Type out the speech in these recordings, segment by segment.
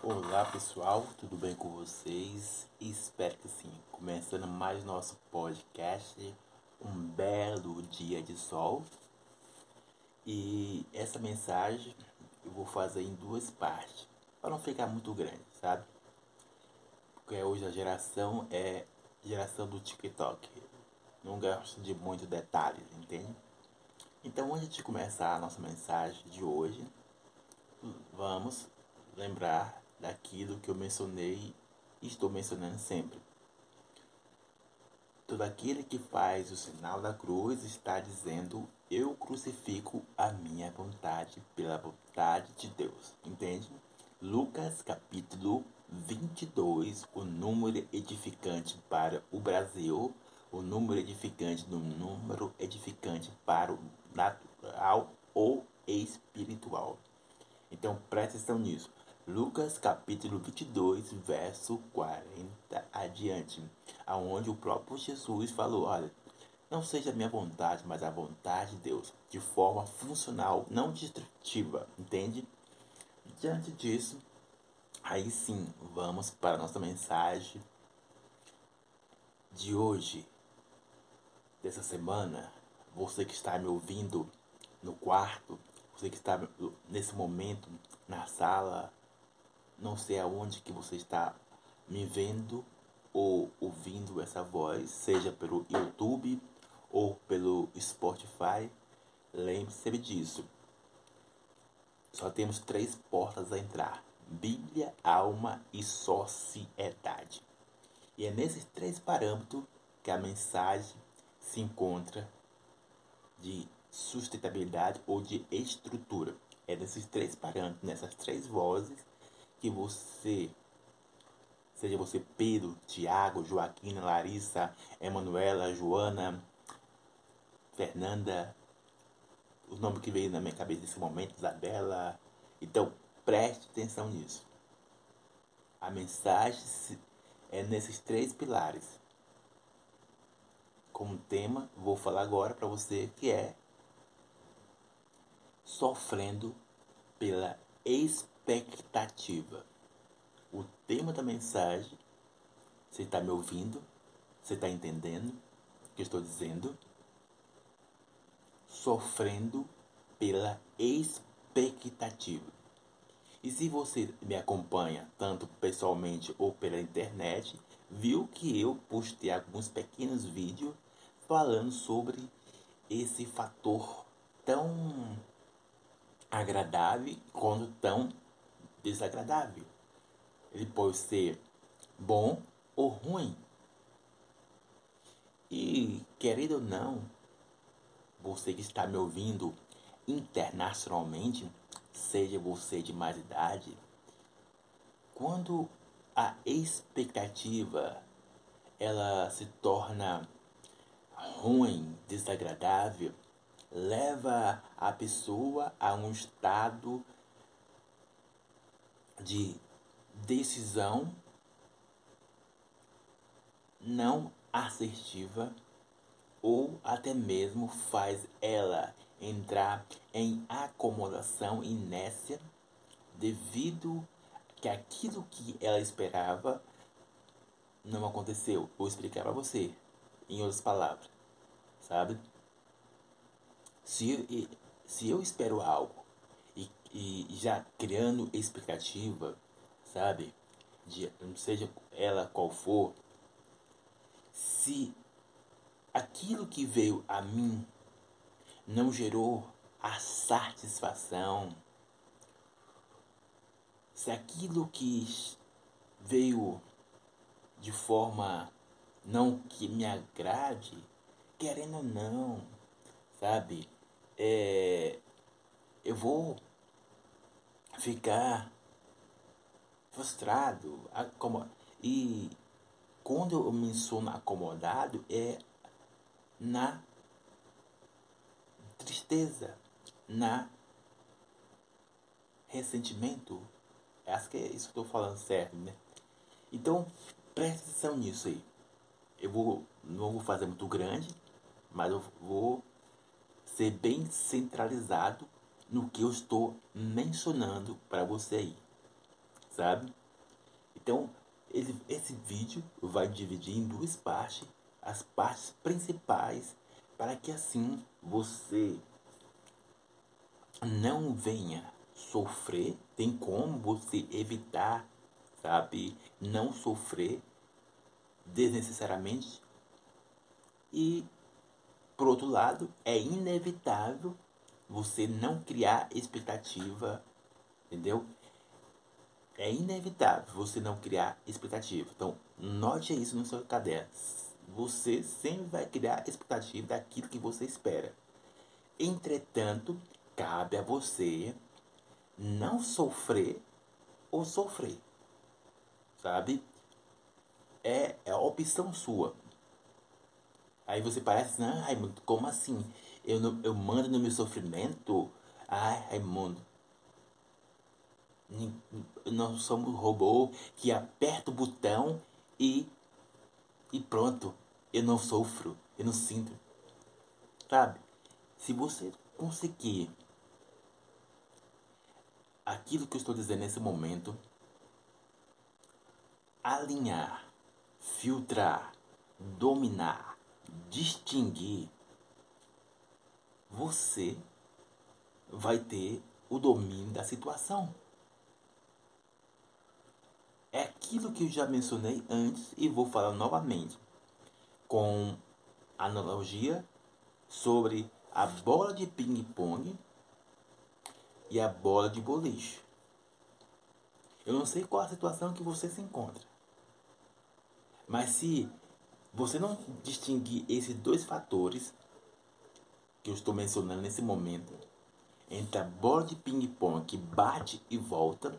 Olá pessoal, tudo bem com vocês? Espero que sim. Começando mais nosso podcast, um belo dia de sol. E essa mensagem eu vou fazer em duas partes, para não ficar muito grande, sabe? Porque hoje a geração é geração do TikTok. Não gosto de muitos detalhes, entende? Então, antes de começar a nossa mensagem de hoje, vamos lembrar daquilo que eu mencionei e estou mencionando sempre. Todo aquele que faz o sinal da cruz está dizendo: Eu crucifico a minha vontade pela vontade de Deus. Entende? Lucas capítulo 22, o número edificante para o Brasil, o número edificante no número edificante para o natural ou espiritual. Então preste atenção nisso. Lucas capítulo 22, verso 40 adiante, aonde o próprio Jesus falou, olha, não seja a minha vontade, mas a vontade de Deus, de forma funcional, não destrutiva, entende? Diante disso, aí sim, vamos para a nossa mensagem de hoje, dessa semana. Você que está me ouvindo no quarto, você que está nesse momento na sala, não sei aonde que você está me vendo ou ouvindo essa voz, seja pelo YouTube ou pelo Spotify, lembre-se disso. Só temos três portas a entrar: Bíblia, alma e sociedade. E é nesses três parâmetros que a mensagem se encontra de sustentabilidade ou de estrutura. É nesses três parâmetros, nessas três vozes, que você, seja você Pedro, Tiago, Joaquina, Larissa, Emanuela, Joana, Fernanda, o nome que veio na minha cabeça nesse momento, Isabela. Então, preste atenção nisso. A mensagem é nesses três pilares. Como tema, vou falar agora para você que é sofrendo pela expectativa. O tema da mensagem, você está me ouvindo? Você está entendendo o que estou dizendo? Sofrendo pela expectativa. E se você me acompanha tanto pessoalmente ou pela internet, viu que eu postei alguns pequenos vídeos falando sobre esse fator tão agradável quanto tão desagradável. Ele pode ser bom ou ruim. E, querido ou não, você que está me ouvindo internacionalmente, seja você de mais idade, quando a expectativa ela se torna ruim, desagradável, leva a pessoa a um estado de decisão não assertiva ou até mesmo faz ela entrar em acomodação inércia devido que aquilo que ela esperava não aconteceu. Vou explicar para você em outras palavras, sabe? Se, se eu espero algo e, já criando expectativa, sabe? De, seja ela qual for, se aquilo que veio a mim não gerou a satisfação, se aquilo que veio de forma não que me agrade, querendo ou não, sabe? é, eu vou ficar frustrado. E quando eu menciono acomodado é na tristeza, na ressentimento. Acho que é isso que eu estou falando certo, né? Então, preste atenção nisso aí. Eu vou, não vou fazer muito grande, mas eu vou ser bem centralizado no que eu estou mencionando para você aí, sabe? Então, ele, esse vídeo vai dividir em duas partes, as partes principais, para que assim você não venha sofrer, tem como você evitar, sabe, não sofrer desnecessariamente. E por outro lado, é inevitável você não criar expectativa, entendeu? É inevitável você não criar expectativa. Então, note isso no seu caderno. Você sempre vai criar expectativa daquilo que você espera. Entretanto, cabe a você não sofrer ou sofrer. Sabe? É, é a opção sua. Aí você parece, ah, Raimundo, como assim? Eu, eu mando no meu sofrimento? Ai, Raimundo, nós somos robô que aperta o botão e e pronto, eu não sofro, eu não sinto. Sabe? Se você conseguir aquilo que eu estou dizendo nesse momento, alinhar, filtrar, dominar, distinguir, você vai ter o domínio da situação. É aquilo que eu já mencionei antes e vou falar novamente, com analogia sobre a bola de ping-pong e a bola de boliche. Eu não sei qual a situação que você se encontra. Mas se você não distinguir esses dois fatores que eu estou mencionando nesse momento, entre a bola de ping-pong que bate e volta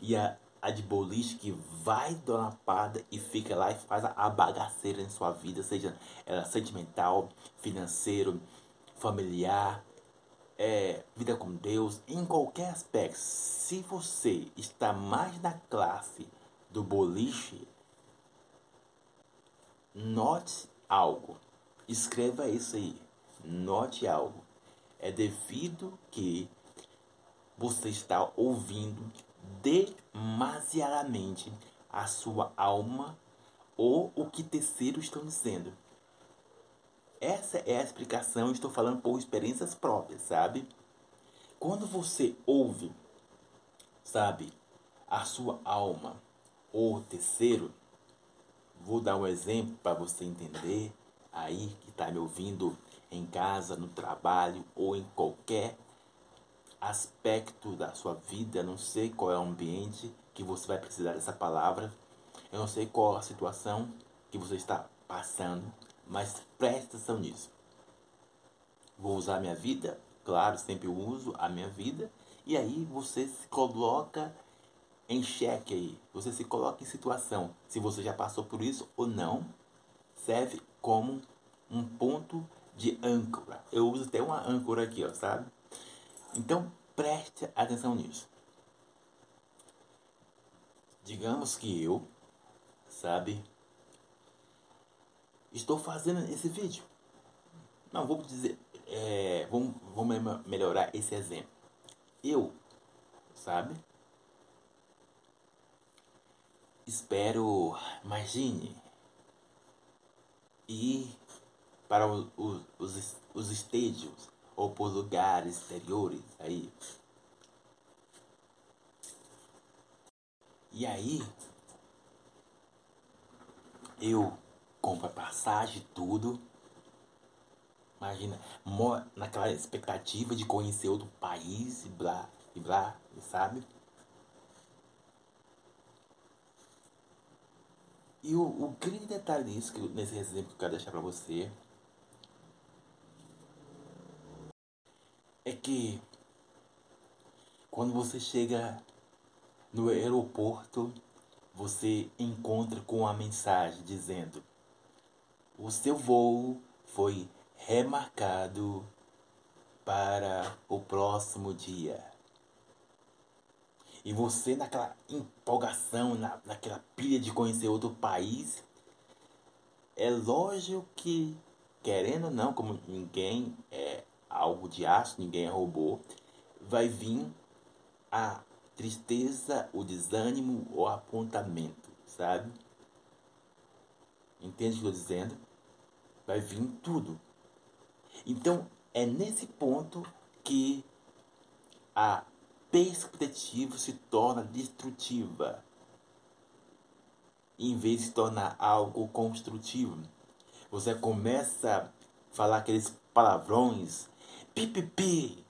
e a a de boliche que vai dar uma parada e fica lá e faz a bagaceira em sua vida, seja ela sentimental, financeiro, familiar, é, vida com Deus, em qualquer aspecto. Se você está mais na classe do boliche, note algo. Escreva isso aí. Note algo. É devido que você está ouvindo demasiadamente a sua alma ou o que terceiros estão dizendo. Essa é a explicação, estou falando por experiências próprias, sabe? Quando você ouve, sabe, a sua alma ou terceiro, vou dar um exemplo para você entender aí que está me ouvindo em casa, no trabalho ou em qualquer aspecto da sua vida, eu não sei qual é o ambiente que você vai precisar dessa palavra, eu não sei qual a situação que você está passando, mas preste atenção nisso. Vou usar minha vida, claro, sempre uso a minha vida, e aí você se coloca em xeque aí, você se coloca em situação, se você já passou por isso ou não, serve como um ponto de âncora. Eu uso até uma âncora aqui, ó, sabe? Então, preste atenção nisso. Digamos que eu, sabe, estou fazendo esse vídeo. Não, vou dizer, é, vamos, melhorar esse exemplo. Eu, sabe, espero, imagine, ir para os, os, os estádios ou por lugares exteriores aí. E aí eu compro a passagem, tudo. Imagina, naquela expectativa de conhecer outro país e blá, e blá, sabe? E o, o grande detalhe disso, que, nesse exemplo que eu quero deixar pra você, que quando você chega no aeroporto, você encontra com a mensagem dizendo: o seu voo foi remarcado para o próximo dia. E você naquela empolgação, na, naquela pilha de conhecer outro país, é lógico que, querendo ou não, como ninguém é algo de aço, ninguém é robô, vai vir a tristeza, o desânimo, o apontamento, sabe? Entende o que eu estou dizendo? Vai vir tudo. Então, é nesse ponto que a perspectiva se torna destrutiva, em vez de se tornar algo construtivo. Você começa a falar aqueles palavrões, pipipi,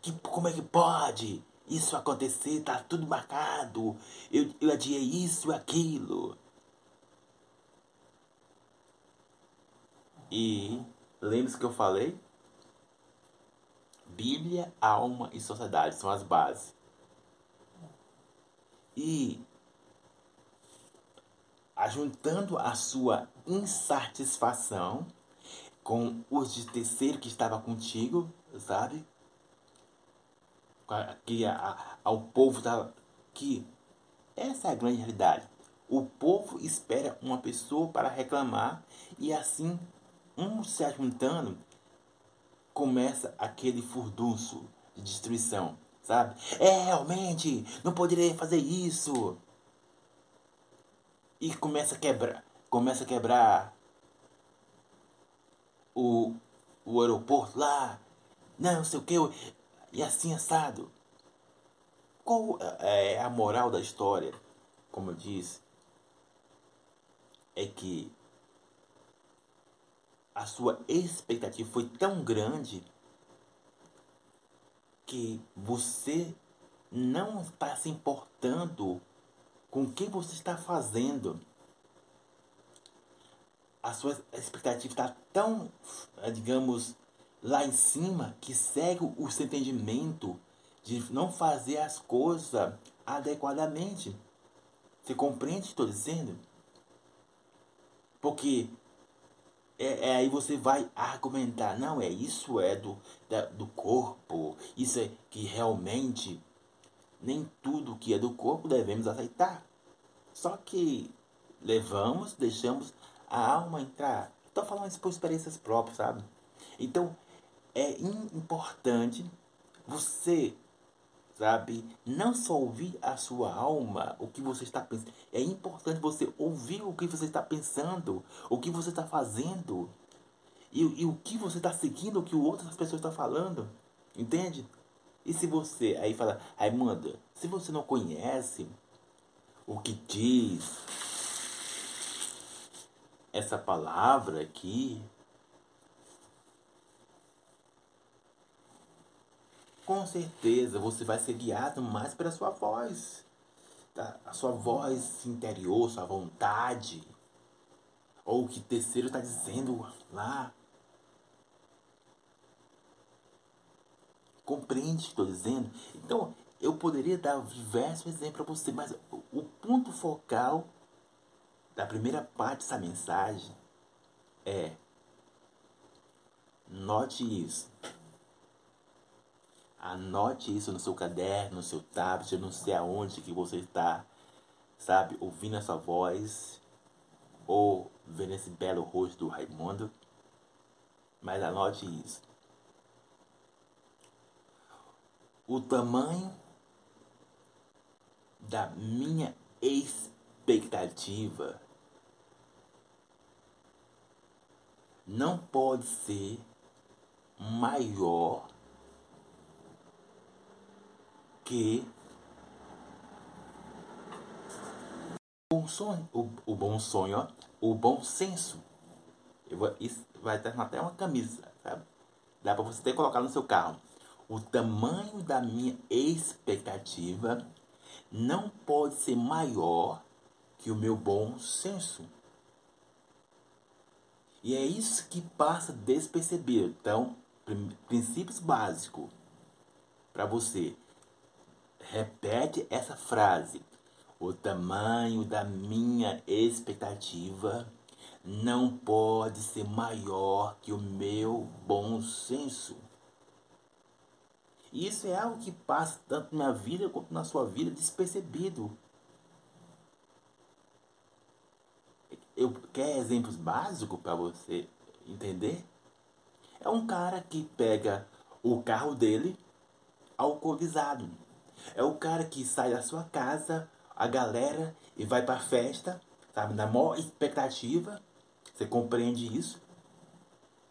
que, como é que pode isso acontecer? Tá tudo marcado, eu, eu adiei isso, aquilo. E lembre-se que eu falei? Bíblia, alma e sociedade são as bases. E ajuntando a sua insatisfação com os de terceiro que estava contigo, sabe? Que a, ao povo da que essa é a grande realidade. O povo espera uma pessoa para reclamar e assim um se ajuntando, começa aquele furdunço de destruição, sabe? É, realmente, não poderia fazer isso. E começa a quebrar, começa a quebrar o, o aeroporto lá, não sei o que, e assim assado. Qual é a moral da história? Como eu disse, é que a sua expectativa foi tão grande que você não está se importando com o que você está fazendo. A sua expectativa está tão, digamos, lá em cima que segue o seu entendimento de não fazer as coisas adequadamente. Você compreende o que estou dizendo? Porque é, é, aí você vai argumentar, não, é isso é do, da, do corpo, isso é que realmente nem tudo que é do corpo devemos aceitar. Só que levamos, deixamos a alma entrar. Estou falando isso por experiências próprias, sabe? Então, é importante você sabe? Não só ouvir a sua alma, o que você está pensando. É importante você ouvir o que você está pensando, o que você está fazendo. E, e o que você está seguindo, o que outras pessoas estão falando. Entende? E se você aí fala, Raimunda, se você não conhece o que diz essa palavra aqui, com certeza você vai ser guiado mais pela sua voz. Tá? A sua voz interior, sua vontade. Ou o que terceiro está dizendo lá. Compreende o que estou dizendo? Então, eu poderia dar diversos exemplos para você, mas o ponto focal da primeira parte dessa mensagem é note isso. Anote isso no seu caderno, no seu tablet, eu não sei aonde que você está, sabe, ouvindo essa voz ou vendo esse belo rosto do Raimundo. Mas anote isso. O tamanho da minha expectativa não pode ser maior que o sonho, o, o bom sonho, ó, o bom senso. Eu vou, isso vai ter até uma camisa, sabe? Dá para você ter colocar no seu carro. O tamanho da minha expectativa não pode ser maior que o meu bom senso. E é isso que passa despercebido. Então, princípios básicos para você Repete essa frase. O tamanho da minha expectativa não pode ser maior que o meu bom senso. Isso é algo que passa tanto na vida quanto na sua vida despercebido. Eu quer exemplos básicos para você entender? É um cara que pega o carro dele alcoolizado É o cara que sai da sua casa, a galera, e vai pra festa, sabe? Na maior expectativa. Você compreende isso?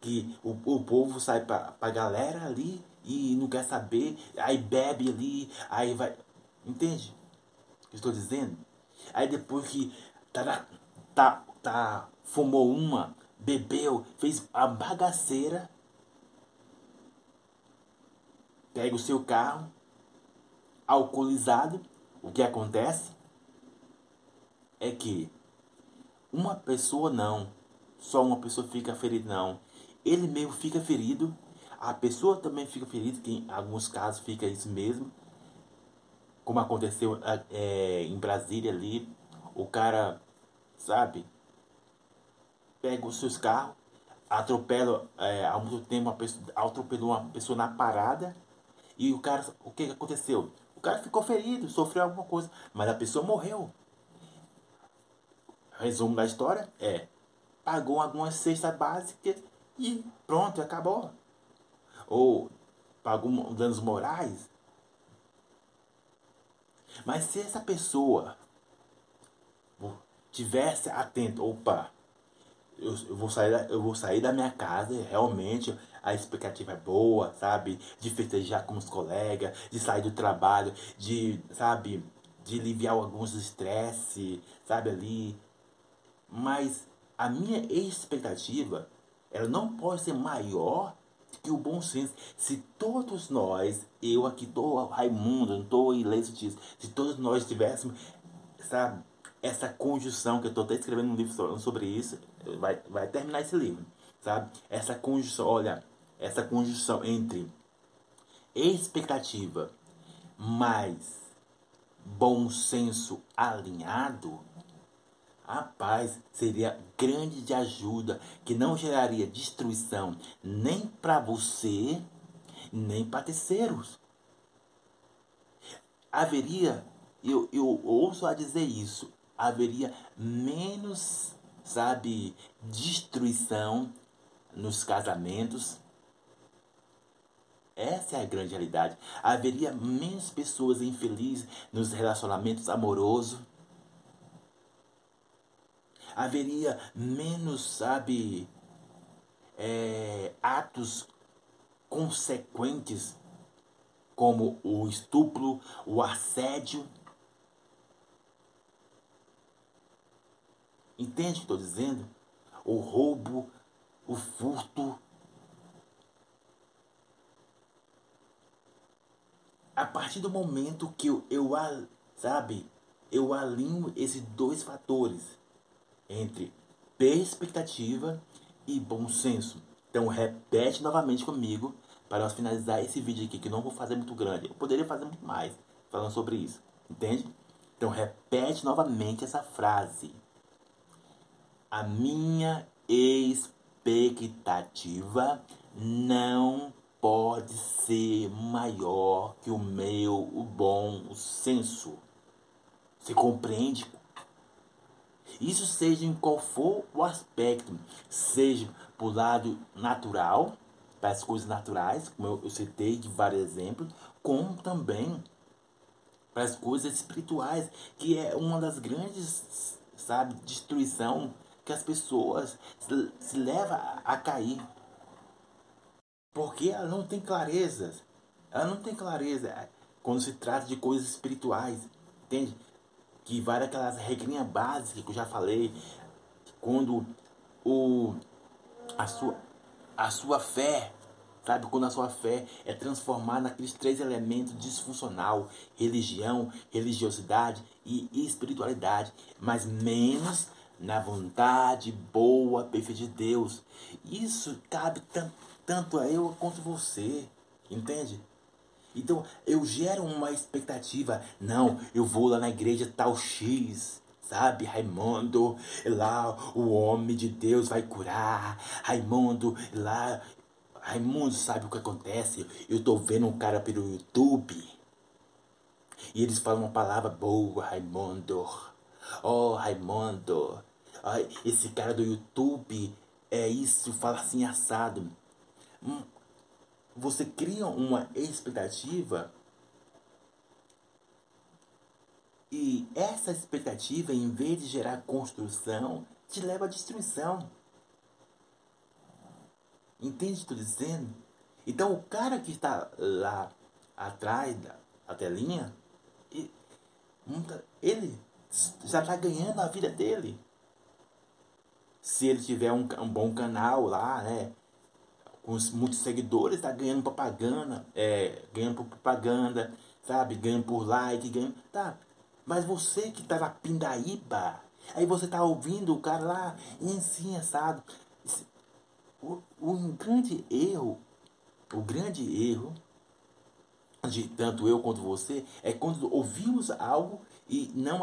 Que o, o povo sai pra, pra galera ali e não quer saber, aí bebe ali, aí vai. Entende? O que estou dizendo? Aí depois que tá, tá, tá, fumou uma, bebeu, fez a bagaceira, pega o seu carro, alcoolizado, o que acontece é que uma pessoa não, só uma pessoa fica ferida não. Ele mesmo fica ferido, a pessoa também fica ferida, que em alguns casos fica isso mesmo. Como aconteceu é, em Brasília ali, o cara, sabe, pega os seus carros, atropela é, ao mesmo tempo uma pessoa, atropelou uma pessoa na parada e o cara, o que aconteceu? O cara ficou ferido, sofreu alguma coisa, mas a pessoa morreu. Resumo da história é: pagou algumas cestas básicas e pronto, acabou. Ou pagou danos morais. Mas se essa pessoa tivesse atento, opa, eu, eu, vou sair da, eu vou sair da minha casa, realmente a expectativa é boa, sabe? De festejar com os colegas, de sair do trabalho, de, sabe, de aliviar alguns estresse, sabe, ali. Mas a minha expectativa, ela não pode ser maior que o bom senso. Se todos nós, eu aqui tô Raimundo, não tô ileso disso, se todos nós tivéssemos, sabe, essa conjunção que eu estou até escrevendo um livro sobre isso, vai, vai terminar esse livro, sabe? Essa conjunção, olha, essa conjunção entre expectativa mais bom senso alinhado, rapaz, seria grande de ajuda que não geraria destruição nem para você, nem para terceiros. Haveria, eu, eu ouço a dizer isso, haveria menos, sabe, destruição nos casamentos. Essa é a grande realidade. Haveria menos pessoas infelizes nos relacionamentos amorosos. Haveria menos, sabe, é, atos consequentes como o estupro, o assédio Entende o que estou dizendo? O roubo, o furto. A partir do momento que eu, eu sabe, eu alinho esses dois fatores entre expectativa e bom senso. Então repete novamente comigo para nós finalizar esse vídeo aqui, que não vou fazer muito grande. Eu poderia fazer muito mais falando sobre isso. Entende? Então repete novamente essa frase. A minha expectativa não pode ser maior que o meu o bom senso. Você compreende? Isso seja em qual for o aspecto, seja por lado natural, para as coisas naturais, como eu, eu citei de vários exemplos, como também para as coisas espirituais, que é uma das grandes, sabe, destruição que as pessoas se, se levam a, a cair. Porque ela não tem clareza. Ela não tem clareza quando se trata de coisas espirituais. Entende? Que vai daquelas regrinhas básicas que eu já falei. Quando o, a, sua, a sua fé, sabe? Quando a sua fé é transformada naqueles três elementos disfuncional: religião, religiosidade e espiritualidade. Mas menos na vontade boa, perfeita de Deus. Isso cabe tanto a eu quanto você, entende? Então eu gero uma expectativa. Não, eu vou lá na igreja tal X, sabe? Raimundo, lá o homem de Deus vai curar. Raimundo, lá. Raimundo, sabe o que acontece? Eu tô vendo um cara pelo YouTube. E eles falam uma palavra boa, Raimundo. Oh, Raimundo, Ai, esse cara do YouTube é isso, fala assim assado. Hum, você cria uma expectativa E essa expectativa, em vez de gerar construção, te leva à destruição. Entende o que estou dizendo? Então o cara que está lá atrás da, telinha, ele já está ganhando a vida dele. Se ele tiver um, um bom canal lá, né? Com muitos seguidores, está ganhando propaganda, é, ganhando por propaganda, sabe? Ganhando por like, ganhando. Tá. Mas você que está na pindaíba, aí você está ouvindo o cara lá, em assado. O, o grande erro, o grande erro de tanto eu quanto você é quando ouvimos algo e não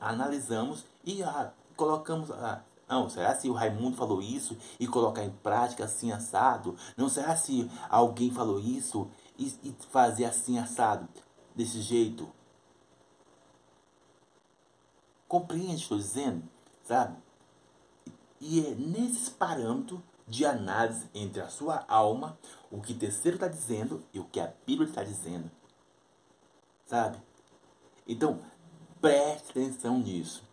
analisamos e ah, colocamos ah, não, será se o Raimundo falou isso e colocar em prática assim assado? Não será se alguém falou isso e, e fazer assim assado desse jeito? Compreende o que estou dizendo? Sabe? E é nesses parâmetros de análise entre a sua alma, o que o terceiro está dizendo e o que a Bíblia está dizendo. Sabe? Então, preste atenção nisso.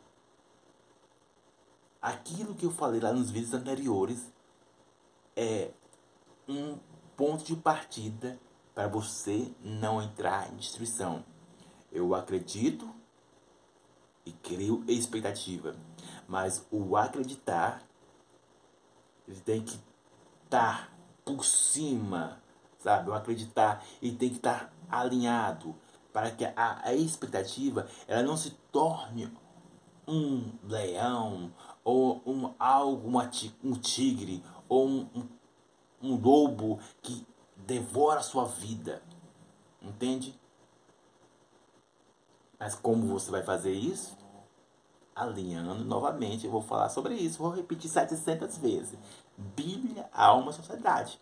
Aquilo que eu falei lá nos vídeos anteriores é um ponto de partida para você não entrar em destruição. Eu acredito e crio expectativa, mas o acreditar ele tem que estar tá por cima, sabe? O acreditar, ele tem que estar tá alinhado para que a, a expectativa ela não se torne um leão ou um algo, uma, um tigre ou um, um, um lobo que devora a sua vida. Entende? Mas como você vai fazer isso? Alinhando novamente, eu vou falar sobre isso, vou repetir 700 vezes. Bíblia, alma, sociedade.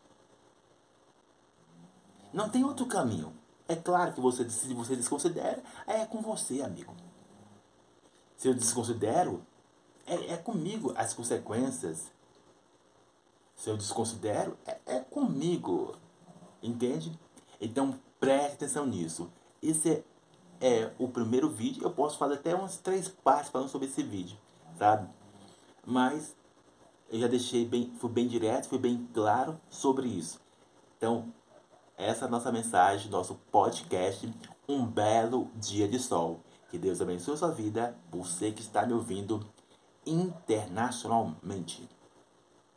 Não tem outro caminho. É claro que você, se você desconsidera, é com você, amigo. Se eu desconsidero, é, é comigo as consequências. Se eu desconsidero, é, é comigo. Entende? Então preste atenção nisso. Esse é, é o primeiro vídeo. Eu posso fazer até umas três partes falando sobre esse vídeo, sabe? Mas eu já deixei bem, fui bem direto, fui bem claro sobre isso. Então, essa é a nossa mensagem, nosso podcast. Um belo dia de sol. Que Deus abençoe a sua vida, você que está me ouvindo internacionalmente.